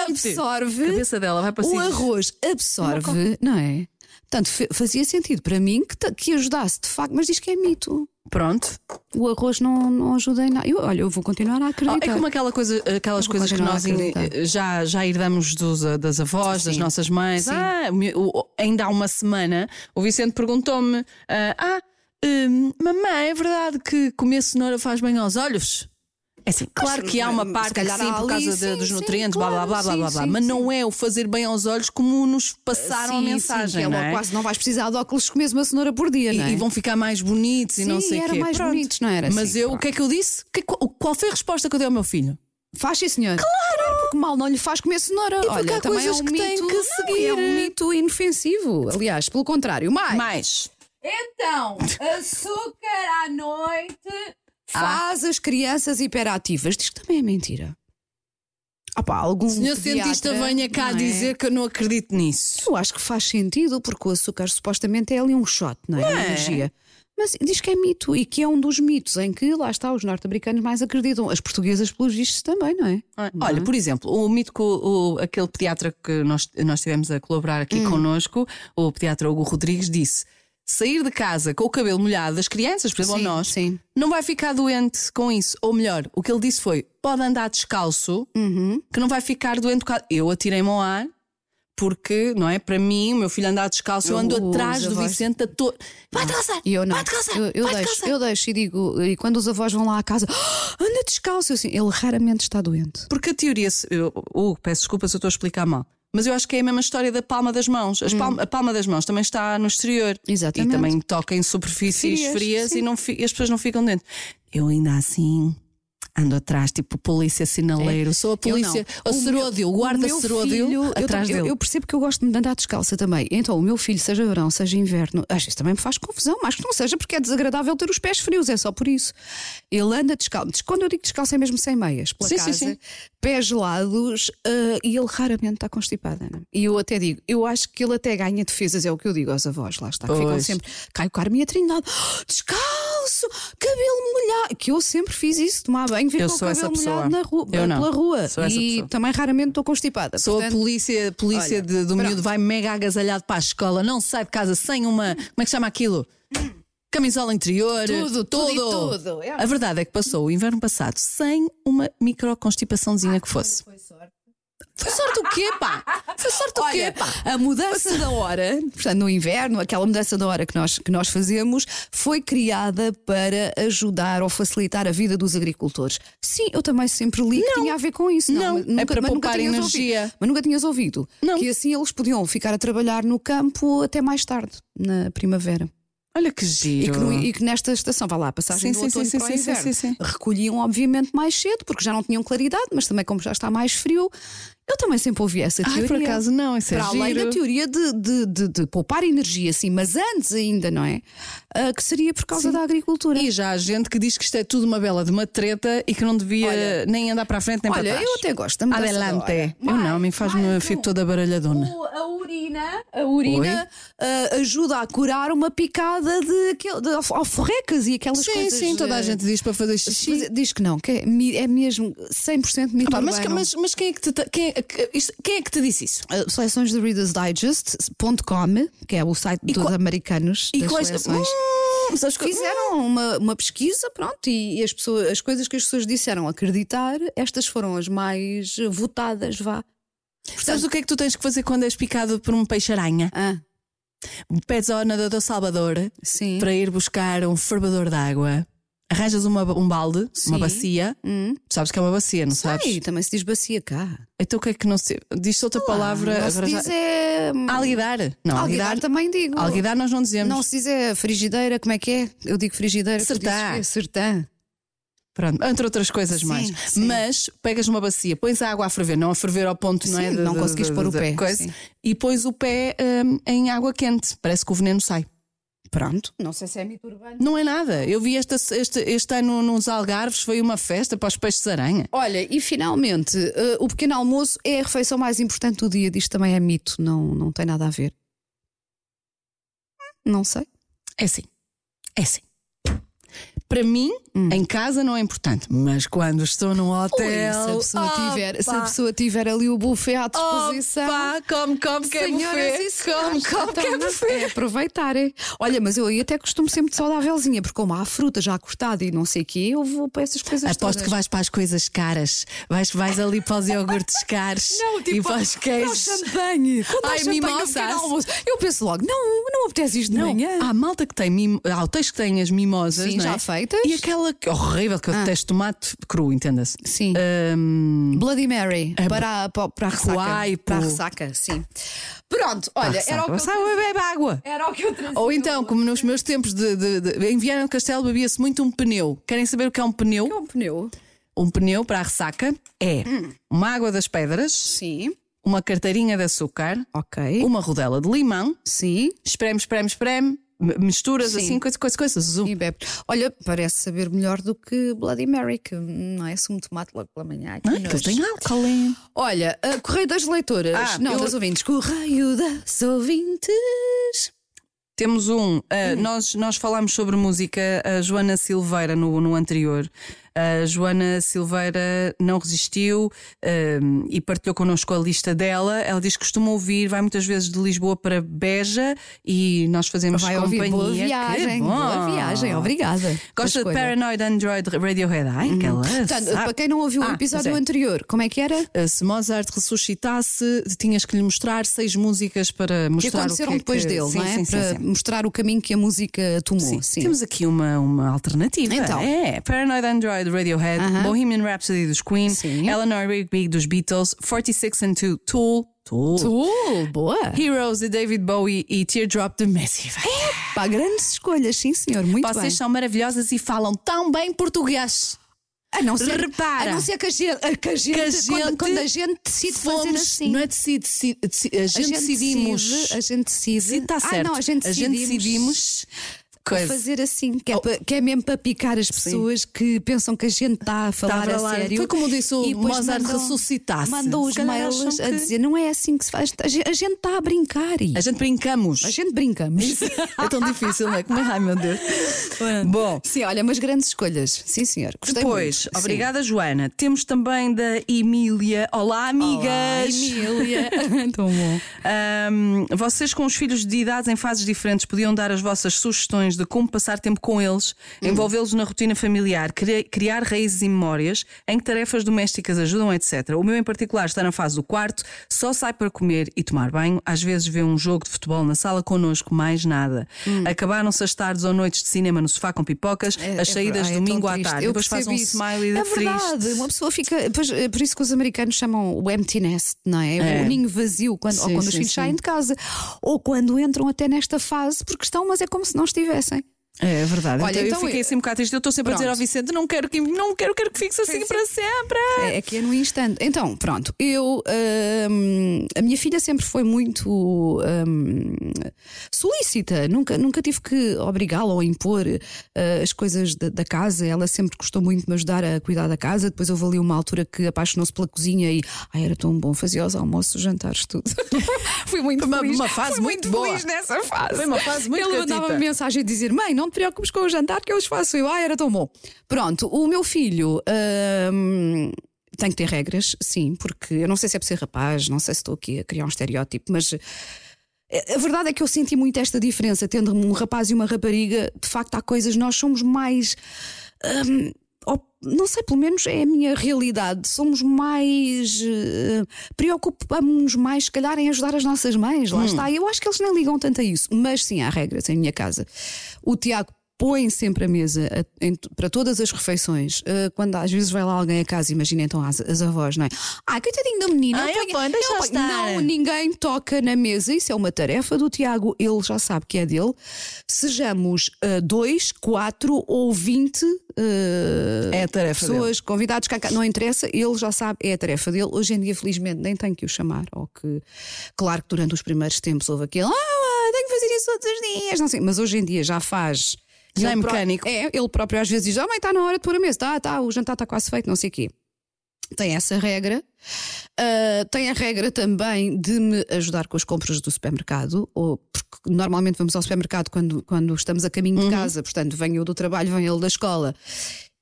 Speaker 2: absorve
Speaker 3: A cabeça dela vai para
Speaker 2: o
Speaker 3: cima.
Speaker 2: arroz absorve, não é? Portanto, fazia sentido para mim que, que ajudasse de facto, mas diz que é mito.
Speaker 3: Pronto.
Speaker 2: O arroz não, não ajuda em nada. Eu, olha, eu vou continuar a
Speaker 3: Oh,
Speaker 2: acreditar.
Speaker 3: é como aquela coisa, aquelas coisas que nós já, já herdamos dos, uh, das avós, das
Speaker 2: Sim.
Speaker 3: nossas mães.
Speaker 2: Sim.
Speaker 3: Ah, ainda há uma semana o Vicente perguntou-me: ah, ah, hum, mamãe, é verdade que comer cenoura faz bem aos olhos? É assim, claro que há uma parte que sim, por causa de- dos
Speaker 2: sim,
Speaker 3: nutrientes, blá blá blá blá blá, mas não é o fazer bem aos olhos como nos passaram a
Speaker 2: Sim,
Speaker 3: mensagem.
Speaker 2: sim, que é
Speaker 3: não, é?
Speaker 2: quase não vais precisar de óculos se comes uma cenoura por dia, não é?
Speaker 3: E, e vão ficar mais bonitos e não sei o quê.
Speaker 2: mais
Speaker 3: Pronto.
Speaker 2: bonitos, não era
Speaker 3: Mas
Speaker 2: assim?
Speaker 3: eu, o
Speaker 2: Pronto.
Speaker 3: que é que eu disse? Que- qual, foi a resposta que eu dei ao meu filho?
Speaker 2: Faz sim, senhor. Claro! Porque mal não lhe faz comer cenoura.
Speaker 3: porque
Speaker 2: Olha,
Speaker 3: há
Speaker 2: também é
Speaker 3: coisas
Speaker 2: um
Speaker 3: que
Speaker 2: mito.
Speaker 3: que
Speaker 2: Não,
Speaker 3: seguir.
Speaker 2: É um mito inofensivo. Aliás, pelo contrário, mais.
Speaker 3: Mais.
Speaker 2: Então, açúcar à noite faz
Speaker 3: Ah.
Speaker 2: as crianças hiperativas. Diz que também é mentira. Opa, algum
Speaker 3: Senhor cientista, venha cá
Speaker 2: não é?
Speaker 3: dizer que eu não acredito nisso.
Speaker 2: Eu acho que faz sentido, porque o açúcar supostamente é ali um shot, não é?
Speaker 3: Não é?
Speaker 2: energia. Mas diz que é mito e que é um dos mitos em que lá está, os norte-americanos mais acreditam. As portuguesas, pelos vistos, também, não é?
Speaker 3: Olha, por exemplo, o mito que o, o- aquele pediatra que nós, nós tivemos a colaborar aqui
Speaker 2: Hum.
Speaker 3: connosco, o pediatra Hugo Rodrigues, disse: sair de casa com o cabelo molhado das crianças, por exemplo,
Speaker 2: Sim,
Speaker 3: nós,
Speaker 2: sim.
Speaker 3: não vai ficar doente com isso. Ou melhor, o que ele disse foi: pode andar descalço,
Speaker 2: Uhum.
Speaker 3: que não vai ficar doente. por causa-" Eu atirei-me ao ar. Porque, não é? Para mim, o meu filho andar descalço, eu ando atrás do
Speaker 2: avós-
Speaker 3: Vicente a to... Vai descalçar!
Speaker 2: E eu não.
Speaker 3: Vai descalçar!
Speaker 2: Eu, eu
Speaker 3: vai
Speaker 2: deixo,
Speaker 3: descalçar."
Speaker 2: eu deixo e digo, e quando os avós vão lá à casa, "Ah, anda descalço, eu assim, ele raramente está doente.
Speaker 3: Porque a teoria, eu, uh, peço desculpa se eu estou a explicar mal, mas eu acho que é a mesma história da palma das mãos. As palma- a palma das mãos também está no exterior.
Speaker 2: Hum. Exatamente.
Speaker 3: E também toca em superfícies
Speaker 2: Frias,
Speaker 3: frias, e, não e as pessoas não ficam dentro. Eu ainda assim. Ando atrás, tipo polícia sinaleiro. Sou a polícia, o seródio, o guarda
Speaker 2: meu
Speaker 3: seródio
Speaker 2: filho,
Speaker 3: atrás
Speaker 2: eu,
Speaker 3: dele.
Speaker 2: eu percebo que eu gosto de andar descalça também. Então, o meu filho, seja verão, seja inverno, às vezes também me faz confusão, mas que não seja porque é desagradável ter os pés frios, é só por isso. Ele anda descalço. Quando eu digo descalço, é mesmo sem meias, pela
Speaker 3: Sim, sim,
Speaker 2: casa,
Speaker 3: sim.
Speaker 2: pés gelados ah, e ele raramente está constipado. Ana. E eu até digo, eu acho que ele até ganha defesas, é o que eu digo aos avós, lá está. que Ficam sempre, Caio Carme e a Trindade, *gasps* "Ah, descalço, cabelo molhado. Que eu sempre fiz isso, tomar banho, vir
Speaker 3: Eu
Speaker 2: com o cabelo molhado na rua,
Speaker 3: Eu não.
Speaker 2: pela rua.
Speaker 3: Sou
Speaker 2: e também raramente estou constipada.
Speaker 3: Sou
Speaker 2: Portanto,
Speaker 3: a polícia, polícia
Speaker 2: olha,
Speaker 3: de- do
Speaker 2: pronto.
Speaker 3: miúdo, vai mega agasalhado para a escola, não sai de casa sem uma. Como é que chama aquilo? Camisola interior,
Speaker 2: Tudo, tudo e
Speaker 3: tudo.
Speaker 2: tudo. É.
Speaker 3: A verdade é que passou o inverno passado sem uma microconstipaçãozinha que fosse.
Speaker 2: Foi sorte.
Speaker 3: Foi sorte o quê, pá? Foi sorte o quê,
Speaker 2: Olha,
Speaker 3: pá?
Speaker 2: a mudança da hora, portanto, no inverno, aquela mudança da hora que nós, que nós fazemos, foi criada para ajudar ou facilitar a vida dos agricultores. Sim, eu também sempre li que tinha a ver com isso.
Speaker 3: Não,
Speaker 2: mas
Speaker 3: é para
Speaker 2: mas
Speaker 3: poupar
Speaker 2: tinhas
Speaker 3: energia.
Speaker 2: Ouvido, mas nunca tinhas ouvido
Speaker 3: Não.
Speaker 2: que assim eles podiam ficar a trabalhar no campo até mais tarde, na primavera.
Speaker 3: Olha que giro.
Speaker 2: E que, no- e que nesta estação, vá lá, passagem
Speaker 3: Sim,
Speaker 2: do
Speaker 3: sim,
Speaker 2: outono
Speaker 3: sim,
Speaker 2: para o
Speaker 3: sim, sim,
Speaker 2: inverno,
Speaker 3: sim, sim.
Speaker 2: recolhiam obviamente mais cedo, porque já não tinham claridade, mas também como já está mais frio, eu também sempre ouvi essa
Speaker 3: Ai,
Speaker 2: teoria.
Speaker 3: por acaso não, isso é
Speaker 2: Para além
Speaker 3: giro.
Speaker 2: da teoria de, de, de, de poupar energia, sim, mas antes ainda, não é? Ah, que seria por causa da agricultura.
Speaker 3: E já há gente que diz que isto é tudo uma bela de uma treta e que não devia
Speaker 2: Olha-
Speaker 3: nem andar para a frente nem
Speaker 2: Olha,
Speaker 3: para trás.
Speaker 2: eu até gosto
Speaker 3: Adelante. Eu não, a mim faz-me fico toda baralhadona.
Speaker 2: O- A urina, a urina ah, ajuda a curar uma picada de, de alf- alforrecas e aquelas
Speaker 3: Sim,
Speaker 2: coisas.
Speaker 3: sim, toda a
Speaker 2: ah,
Speaker 3: gente diz para fazer xixi.
Speaker 2: Diz que não, que é, é mesmo 100% mito
Speaker 3: Pá, mas, mas, mas quem, é que te, quem, é isto- quem é que te disse isso?
Speaker 2: Uh, seleções de Reader's Digest.com, que é o site dos
Speaker 3: qua-
Speaker 2: americanos
Speaker 3: E
Speaker 2: das
Speaker 3: quais.
Speaker 2: seleções.
Speaker 3: Hum, sabes
Speaker 2: Fizeram uma, uma pesquisa, pronto, e, e as, pessoas, as coisas que as pessoas disseram acreditar, estas foram as mais votadas, vá.
Speaker 3: Sabes o que é que tu tens que fazer quando és picado por um peixe-aranha?
Speaker 2: Ah,
Speaker 3: Pedes ao nadador Salvador
Speaker 2: sim.
Speaker 3: para ir buscar um fervador de água. Arranjas uma, um balde,
Speaker 2: Sim.
Speaker 3: uma bacia.
Speaker 2: Hum.
Speaker 3: Sabes que é uma bacia, não
Speaker 2: Sei,
Speaker 3: sabes?
Speaker 2: também se diz bacia cá.
Speaker 3: Então o que é que não se. Diz outra palavra.
Speaker 2: não se
Speaker 3: já-
Speaker 2: diz é.
Speaker 3: Alguidar. Não,
Speaker 2: Alguidar
Speaker 3: alguidar.
Speaker 2: também digo.
Speaker 3: Alguidar nós não dizemos.
Speaker 2: Não se diz é frigideira, como é que é? Eu digo frigideira.
Speaker 3: Sertã.
Speaker 2: quê? Sertã.
Speaker 3: Pronto, entre outras coisas
Speaker 2: Sim,
Speaker 3: mais.
Speaker 2: sim.
Speaker 3: Mas pegas uma bacia, pões a água a ferver, não a ferver ao ponto, não é?
Speaker 2: Sim,
Speaker 3: de-
Speaker 2: não conseguis
Speaker 3: de-
Speaker 2: pôr o pé,
Speaker 3: coisa,
Speaker 2: sim.
Speaker 3: e pões o pé hum, em água quente. Parece que o veneno sai.
Speaker 2: Pronto. Não sei se é mito urbano.
Speaker 3: Não é nada. Eu vi esta, este, este ano nos Algarves, foi uma festa para os peixes de aranha.
Speaker 2: Olha, e finalmente, eh, o pequeno almoço é a refeição mais importante do dia. Disto também é mito, não, não tem nada a ver. Não sei.
Speaker 3: É assim. É assim. Para mim,
Speaker 2: Hum.
Speaker 3: em casa não é importante, mas quando estou num
Speaker 2: Ui,
Speaker 3: hotel.
Speaker 2: se, a pessoa
Speaker 3: Opa!
Speaker 2: tiver, se a pessoa tiver ali o buffet à disposição.
Speaker 3: Opa, come, come, que é buffet. Come, come, que é
Speaker 2: então,
Speaker 3: buffet.
Speaker 2: é aproveitar. é. Olha, mas eu aí até costumo sempre de saudávelzinha, porque como há fruta já cortada e não sei o quê, eu vou para essas coisas
Speaker 3: Aposto
Speaker 2: todas.
Speaker 3: que vais para as coisas caras. Vais, vais ali para os iogurtes caros *laughs*
Speaker 2: Não, tipo,
Speaker 3: e para os queijos.
Speaker 2: champanhe. Quando
Speaker 3: Ai, mimosas.
Speaker 2: Eu penso logo, não, não apetece isto de
Speaker 3: Não,
Speaker 2: manhã.
Speaker 3: há malta que tem mimo, há hotéis que têm as mimosas
Speaker 2: Sim,
Speaker 3: não é?
Speaker 2: já
Speaker 3: E aquela que horrível que eu detesto tomate cru, entenda-se.
Speaker 2: Sim.
Speaker 3: Hum,
Speaker 2: Bloody Mary para, a- para, para a ressaca. Para a ressaca, sim. Pronto, olha, era o que eu
Speaker 3: bebe água.
Speaker 2: Era o que eu trazia.
Speaker 3: Ou então, como nos meus tempos de, de, de, em Viana do Castelo bebia-se muito um pneu. Querem saber o que é um pneu?
Speaker 2: É um pneu.
Speaker 3: Um pneu para a ressaca é uma água das pedras,
Speaker 2: Sim.
Speaker 3: uma carteirinha de açúcar,
Speaker 2: Ok.
Speaker 3: uma rodela de limão,
Speaker 2: Sim.
Speaker 3: espreme, espreme, espreme, misturas
Speaker 2: Sim.
Speaker 3: assim, coisa, coisa, coisa, zoom.
Speaker 2: E bebe. Olha, parece saber melhor do que Bloody Mary, que não é sumo de tomate logo pela manhã. Ai, que nojo.
Speaker 3: tem álcool, hein?
Speaker 2: Olha, a Correio das Leitoras.
Speaker 3: Ah,
Speaker 2: não,
Speaker 3: eu-
Speaker 2: das ouvintes. Correio das ouvintes.
Speaker 3: Temos um, uh, nós, nós falámos sobre música, a Joana Silveira no, no anterior. A Joana Silveira não resistiu um, e partilhou connosco a lista dela. Ela diz que costuma ouvir, vai muitas vezes de Lisboa para Beja e nós fazemos
Speaker 2: Vai
Speaker 3: companhia.
Speaker 2: ouvir. Boa
Speaker 3: Que
Speaker 2: viagem. Boa viagem. Obrigada.
Speaker 3: Gosta de. Paranoid Android Radiohead? Ai, aquela.
Speaker 2: Portanto,
Speaker 3: sabe.
Speaker 2: para quem não ouviu o
Speaker 3: Ah,
Speaker 2: episódio
Speaker 3: pois é.
Speaker 2: anterior, como é que era?
Speaker 3: Uh, Se Mozart ressuscitasse, tinhas que lhe mostrar seis músicas para
Speaker 2: Que
Speaker 3: mostrar o que
Speaker 2: aconteceram
Speaker 3: é
Speaker 2: depois
Speaker 3: que...
Speaker 2: dele,
Speaker 3: sim,
Speaker 2: não é?
Speaker 3: Sim,
Speaker 2: para
Speaker 3: sim.
Speaker 2: mostrar o caminho que a música tomou.
Speaker 3: Temos aqui uma, uma alternativa.
Speaker 2: Então.
Speaker 3: É, Paranoid Android Radiohead, Bohemian Rhapsody dos Queen,
Speaker 2: Sim.
Speaker 3: Eleanor Rigby dos Beatles, 46 and 2 Tool, Tool,
Speaker 2: Tool, boa.
Speaker 3: Heroes de David Bowie e Teardrop de Massive.
Speaker 2: Pá, grandes escolhas, sim, senhor. Muito
Speaker 3: Vocês
Speaker 2: bem.
Speaker 3: são maravilhosas e falam tão bem português.
Speaker 2: A não ser,
Speaker 3: Repara.
Speaker 2: A não ser que a gente, a que a gente,
Speaker 3: Que a
Speaker 2: quando,
Speaker 3: gente
Speaker 2: quando a gente decide fazer
Speaker 3: Fomos,
Speaker 2: assim.
Speaker 3: não é decide, decide, decide- a gente, decidimos.
Speaker 2: decide, a gente decide.
Speaker 3: Está
Speaker 2: Ah,
Speaker 3: certo.
Speaker 2: não, a gente decidimos
Speaker 3: decidimos coisa.
Speaker 2: fazer assim, que é, pa- que é mesmo para picar as pessoas que pensam que a gente está a falar
Speaker 3: a falar.
Speaker 2: sério.
Speaker 3: Foi como disse o Mozart ressuscitasse.
Speaker 2: Mandam os mails
Speaker 3: acham
Speaker 2: a
Speaker 3: que-
Speaker 2: dizer, não é assim que se faz. A gente está a brincar. E
Speaker 3: A gente brincamos.
Speaker 2: a gente brincamos.
Speaker 3: É tão difícil, não é? Como é? Ai meu Deus. Bom,
Speaker 2: Sim, olha, mas grandes escolhas. Sim, senhor. Gostei
Speaker 3: Depois,
Speaker 2: muito.
Speaker 3: obrigada Joana. Temos também da Emília. Olá, amigas!
Speaker 2: Sim. Olá, Emília. *laughs* Tão bom.
Speaker 3: Ahm, vocês com os filhos de idades em fases diferentes podiam dar as vossas sugestões de como passar tempo com eles, envolvê-los na rotina familiar, cri- criar raízes e memórias em que tarefas domésticas ajudam, etc. O meu, em particular, está na fase do quarto, só sai para comer e tomar banho, às vezes vê um jogo de futebol na sala connosco, mais nada. Acabaram-se as tardes ou noites de cinema no sofá com pipocas,
Speaker 2: É-
Speaker 3: as
Speaker 2: é
Speaker 3: saídas
Speaker 2: é tão
Speaker 3: domingo à tarde.
Speaker 2: Eu
Speaker 3: Depois faz um
Speaker 2: isso.
Speaker 3: smiley de
Speaker 2: É verdade,
Speaker 3: triste.
Speaker 2: uma pessoa fica. Pois, é por isso que os americanos chamam o empty nest, não é?
Speaker 3: É.
Speaker 2: O ninho vazio, quando, ou
Speaker 3: Sim,
Speaker 2: quando os
Speaker 3: sim,
Speaker 2: filhos
Speaker 3: sim.
Speaker 2: saem de casa, ou quando entram até nesta fase, porque estão, mas é como se não estivessem. listening.
Speaker 3: É verdade.
Speaker 2: Olha,
Speaker 3: então,
Speaker 2: então
Speaker 3: eu fiquei
Speaker 2: eu-
Speaker 3: assim um bocado triste. Eu estou sempre a dizer ao
Speaker 2: Pronto.
Speaker 3: Vicente: não quero que, não quero, quero que fiques assim para sempre.
Speaker 2: É, é que é no instante. Então, pronto, eu. hum, a minha filha sempre foi muito hum, solícita, nunca, nunca tive que obrigá-la ou impor uh, as coisas da, da casa. Ela sempre gostou muito de me ajudar a cuidar da casa. Depois houve ali uma altura que apaixonou-se pela cozinha e ai, era tão bom, fazia os almoços, os jantares, tudo. *laughs* fui muito
Speaker 3: Foi uma-
Speaker 2: feliz.
Speaker 3: uma fase
Speaker 2: Fui
Speaker 3: muito boa.
Speaker 2: feliz nessa fase.
Speaker 3: Foi uma fase muito
Speaker 2: Ele
Speaker 3: catita.
Speaker 2: mandava-me mensagem a dizer: Mãe, não te preocupes com o jantar que eu os faço. Eu, ah, era tão bom. Pronto, o meu filho. hum, tem que ter regras, sim, porque eu não sei se é por ser rapaz, não sei se estou aqui a criar um estereótipo, mas eh, a verdade é que eu senti muito esta diferença, tendo um rapaz e uma rapariga. De facto, há coisas, nós somos mais. hum, não sei, pelo menos é a minha realidade. Somos mais. eh, Preocupamos-nos mais, se calhar, em ajudar as nossas mães. Lá está. Eu acho que eles nem ligam tanto a isso. Mas sim, há regras em minha casa. O Tiago põe sempre a mesa a- em- para todas as refeições. Eh, quando às vezes vai lá alguém a casa, imagina então as, as avós, não é? Ai, coitadinho da menina.
Speaker 3: Ai, eu ponho, deixa estar.
Speaker 2: Não, ninguém toca na mesa. Isso é uma tarefa do Tiago. Ele já sabe que é dele. Sejamos eh, dois, quatro ou vinte eh,
Speaker 3: É
Speaker 2: pessoas, convidados, cá, cá, não interessa, ele já sabe, é a tarefa dele. Hoje em dia, felizmente, nem tenho que o chamar. Ou que, claro que durante os primeiros tempos houve aquele, ah, tenho que fazer isso todos os dias, não sei, mas hoje em dia já faz.
Speaker 3: Já é
Speaker 2: Ele pró-
Speaker 3: mecânico.
Speaker 2: É, ele próprio às vezes diz: Ah, mãe, está na hora de pôr a mesa, tá, tá, o jantar está quase feito, não sei o quê. Tem essa regra. Ah, tem a regra também de me ajudar com as compras do supermercado, ou porque normalmente vamos ao supermercado quando, quando estamos a caminho
Speaker 3: Uhum.
Speaker 2: de casa, portanto, venho eu do trabalho, venho ele da escola.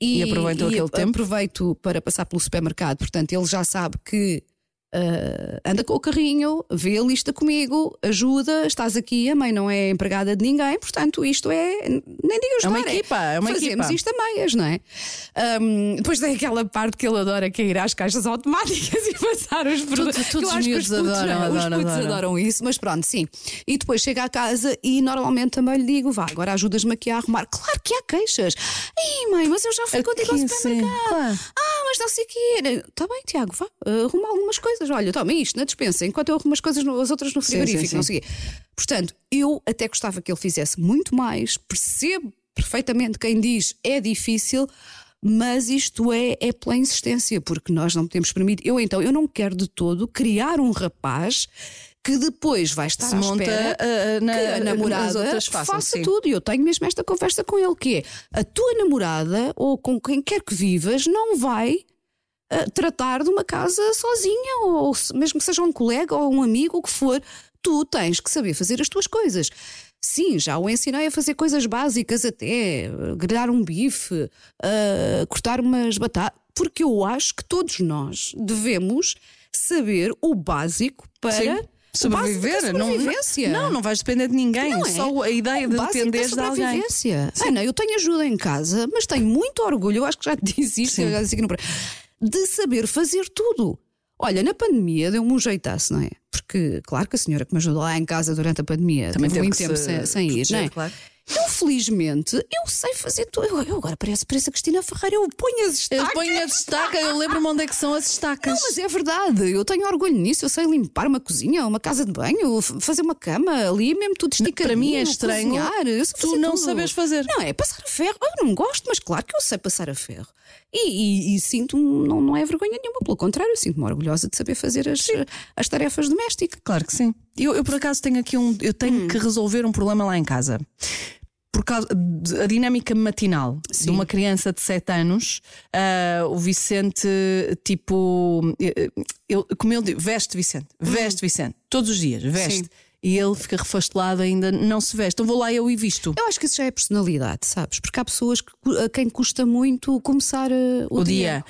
Speaker 3: E aproveitam aquele tempo?
Speaker 2: Aproveito para passar pelo supermercado, portanto, ele já sabe que. Ah, anda com o carrinho, vê a lista comigo, ajuda, estás aqui, a mãe não é empregada de ninguém, portanto, isto é. Nem digo
Speaker 3: É uma
Speaker 2: ajudar,
Speaker 3: equipa, é uma
Speaker 2: Fazemos
Speaker 3: equipa.
Speaker 2: isto a meias, não é? Ahm, depois tem aquela parte que ele adora, que é ir às caixas automáticas *laughs* e passar os produtos.
Speaker 3: todos os miúdos adoram,
Speaker 2: os
Speaker 3: adoram,
Speaker 2: putos
Speaker 3: adoram.
Speaker 2: adoram isso, mas pronto, sim. E depois chega à casa e normalmente também lhe digo: vá, agora ajudas-me aqui a arrumar. Claro que há queixas. Ei, mãe, mas eu já fui contigo ao supermercado.
Speaker 3: claro.
Speaker 2: Ah, mas não sei o quê. Está bem, Tiago, vá, arruma algumas coisas. Olha, toma isto na despensa, enquanto eu arrumo as coisas, no- as outras no frigorífico,
Speaker 3: sim,
Speaker 2: não
Speaker 3: sim.
Speaker 2: sei o quê. Portanto, eu até gostava que ele fizesse muito mais, percebo perfeitamente quem diz é difícil. Mas isto é, é pela insistência, porque nós não podemos permitir. Eu então, eu não quero de todo criar um rapaz que depois vai estar
Speaker 3: Se
Speaker 2: à
Speaker 3: monta,
Speaker 2: espera
Speaker 3: ah, na-
Speaker 2: que a namorada
Speaker 3: outras façam,
Speaker 2: faça
Speaker 3: sim.
Speaker 2: tudo. E eu tenho mesmo esta conversa com ele, que é a tua namorada ou com quem quer que vivas não vai ah, tratar de uma casa sozinha, ou mesmo que seja um colega ou um amigo, o que for, tu tens que saber fazer as tuas coisas. Sim, já o ensinei a fazer coisas básicas, até grelhar um bife, ah, cortar umas batatas, porque eu acho que todos nós devemos saber o básico para.
Speaker 3: Sim.
Speaker 2: Básico
Speaker 3: Sobreviver, não,
Speaker 2: sobrevivência.
Speaker 3: não, não vais depender de ninguém.
Speaker 2: Não é?
Speaker 3: Só a ideia
Speaker 2: O
Speaker 3: de
Speaker 2: básico da
Speaker 3: depender de alguém.
Speaker 2: Ana, eu tenho ajuda em casa, mas tenho muito orgulho, eu acho que já te disse isto,
Speaker 3: Sim.
Speaker 2: eu já disse aqui no programa, de saber fazer tudo. Olha, na pandemia deu-me um jeitaço, não é? Porque, claro que a senhora que me ajudou lá em casa durante a pandemia
Speaker 3: Também
Speaker 2: teve muito tempo
Speaker 3: se
Speaker 2: sem, sem ir, não é?
Speaker 3: claro.
Speaker 2: Eu, felizmente, eu sei fazer tudo. Eu, eu agora parece, parece a Cristina Ferreira, eu ponho as
Speaker 3: Eu
Speaker 2: estacas.
Speaker 3: ponho a destaca, eu lembro-me onde é que são as estacas.
Speaker 2: Não, mas é verdade, eu tenho orgulho nisso. Eu sei limpar uma cozinha, uma casa de banho, fazer uma cama ali, mesmo tudo esticadinho.
Speaker 3: para mim é estranho
Speaker 2: cozinhar. Eu
Speaker 3: tu não
Speaker 2: tudo.
Speaker 3: sabes fazer.
Speaker 2: Não, é passar a ferro. Eu não gosto, mas claro que eu sei passar a ferro. E, e- e sinto, não, não é vergonha nenhuma, pelo contrário, eu sinto-me orgulhosa de saber fazer as, as tarefas domésticas.
Speaker 3: Claro que sim. Eu, eu por acaso tenho aqui um. Eu tenho
Speaker 2: Hum.
Speaker 3: que resolver um problema lá em casa. Por causa da dinâmica matinal de
Speaker 2: Sim.
Speaker 3: uma criança de 7 anos, ah, o Vicente, tipo, eh, eu, como ele diz, veste Vicente,
Speaker 2: Hum.
Speaker 3: veste Vicente, todos os dias, veste. E ele fica refastelado ainda, não se veste. Então vou lá eu e visto.
Speaker 2: Eu acho que isso já é personalidade, sabes? Porque há pessoas que, a quem custa muito começar uh, o,
Speaker 3: O dia.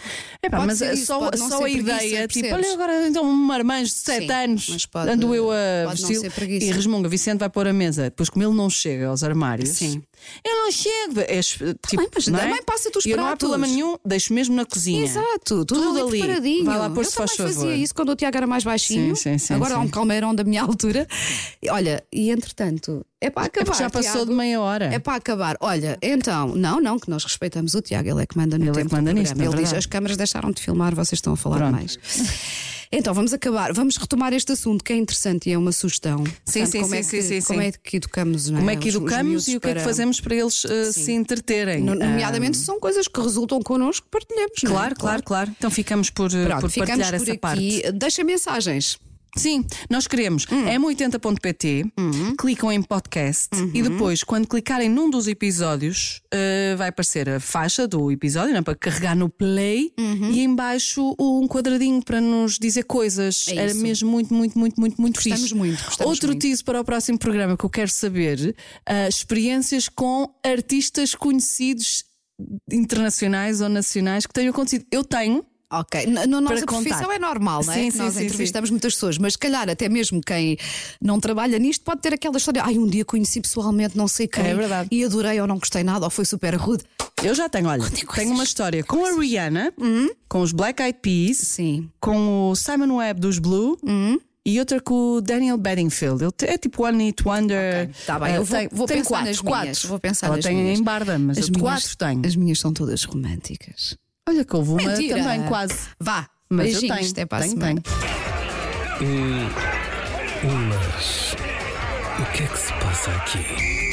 Speaker 3: Epá,
Speaker 2: Pode
Speaker 3: mas é
Speaker 2: isso,
Speaker 3: só, só a
Speaker 2: preguiça,
Speaker 3: ideia, tipo,
Speaker 2: percebes?
Speaker 3: olha agora então um marmanjo de 7
Speaker 2: Sim,
Speaker 3: anos,
Speaker 2: pode-
Speaker 3: ando eu a vestir e resmunga. Vicente vai pôr a mesa. Depois, como ele não chega aos armários,
Speaker 2: Sim.
Speaker 3: eu não chego. É, tipo,
Speaker 2: bem, mas
Speaker 3: não é?
Speaker 2: também passa-te os
Speaker 3: E eu não há
Speaker 2: pratos.
Speaker 3: problema nenhum, deixo mesmo na cozinha.
Speaker 2: Exato, tudo,
Speaker 3: Tudo
Speaker 2: ali
Speaker 3: ali. Vai lá pôr,
Speaker 2: eu
Speaker 3: se faz
Speaker 2: também
Speaker 3: favor.
Speaker 2: fazia isso quando o Tiago era mais baixinho.
Speaker 3: Sim, sim, sim,
Speaker 2: Agora há um calmeirão da minha altura. Olha, e entretanto, é para
Speaker 3: É
Speaker 2: acabar.
Speaker 3: porque já passou
Speaker 2: Tiago.
Speaker 3: de meia hora.
Speaker 2: É para acabar. Olha, então, não, não, que nós respeitamos o Tiago, ele é que manda no
Speaker 3: Ele é
Speaker 2: tempo
Speaker 3: que manda nisto, é
Speaker 2: Ele diz:
Speaker 3: verdade.
Speaker 2: as câmaras deixaram de filmar, vocês estão a falar
Speaker 3: Pronto.
Speaker 2: mais. Então, vamos acabar, vamos retomar este assunto que é interessante e é uma sugestão.
Speaker 3: Sim,
Speaker 2: Portanto,
Speaker 3: sim,
Speaker 2: como é
Speaker 3: sim,
Speaker 2: que,
Speaker 3: sim, sim,
Speaker 2: Como é que educamos, não é?
Speaker 3: Como é que
Speaker 2: Os- os
Speaker 3: educamos e o que é que fazemos para eles uh, se entreterem?
Speaker 2: No-
Speaker 3: Ah,
Speaker 2: Nomeadamente, são coisas que resultam connosco que partilhamos. não é?
Speaker 3: Claro, claro, claro. Então ficamos por, uh,
Speaker 2: Pronto,
Speaker 3: por
Speaker 2: ficamos
Speaker 3: partilhar
Speaker 2: por
Speaker 3: essa
Speaker 2: aqui.
Speaker 3: parte.
Speaker 2: Deixa mensagens.
Speaker 3: Sim, nós queremos
Speaker 2: Hum.
Speaker 3: m80.pt, clicam em podcast
Speaker 2: Uhum.
Speaker 3: e depois, quando clicarem num dos episódios, uh, vai aparecer a faixa do episódio né, para carregar no play
Speaker 2: Uhum.
Speaker 3: e em baixo um quadradinho para nos dizer coisas.
Speaker 2: É
Speaker 3: Era mesmo muito, muito, muito, muito, muito
Speaker 2: Gostamos
Speaker 3: fixe.
Speaker 2: muito, gostamos
Speaker 3: Outro
Speaker 2: muito.
Speaker 3: teaser para o próximo programa que eu quero saber: uh, experiências com artistas conhecidos internacionais ou nacionais que tenham acontecido. Eu tenho.
Speaker 2: Ok, na na nossa profissão é normal, não é?
Speaker 3: Sim, sim,
Speaker 2: nós
Speaker 3: sim,
Speaker 2: entrevistamos muitas pessoas, mas se calhar até mesmo quem não trabalha nisto pode ter aquela história. Ai, um dia conheci pessoalmente não sei quem
Speaker 3: É verdade.
Speaker 2: e adorei ou não gostei nada ou foi super rude.
Speaker 3: Eu já tenho, olha,
Speaker 2: Contem coisas.
Speaker 3: tenho uma história com a Rihanna, com os Black Eyed Peas,
Speaker 2: Sim.
Speaker 3: com o Simon Webb dos Blue. E outra com o Daniel Bedingfield. Ele é tipo One Hit Wonder.
Speaker 2: Tá bem,
Speaker 3: Eh,
Speaker 2: eu vou,
Speaker 3: tem,
Speaker 2: vou
Speaker 3: tem
Speaker 2: pensar
Speaker 3: quatro,
Speaker 2: nas
Speaker 3: quatro.
Speaker 2: minhas. Vou pensar
Speaker 3: Ela
Speaker 2: nas
Speaker 3: tem
Speaker 2: minhas.
Speaker 3: em Barda, mas
Speaker 2: as minhas,
Speaker 3: quatro tenho.
Speaker 2: As minhas são todas românticas.
Speaker 3: Olha que houve uma
Speaker 2: Mentira.
Speaker 3: também quase.
Speaker 2: Vá,
Speaker 3: Mas eu tenho.
Speaker 2: até para a
Speaker 3: tenho,
Speaker 2: semana.
Speaker 3: tenho.
Speaker 1: Mas. O que é que se passa aqui?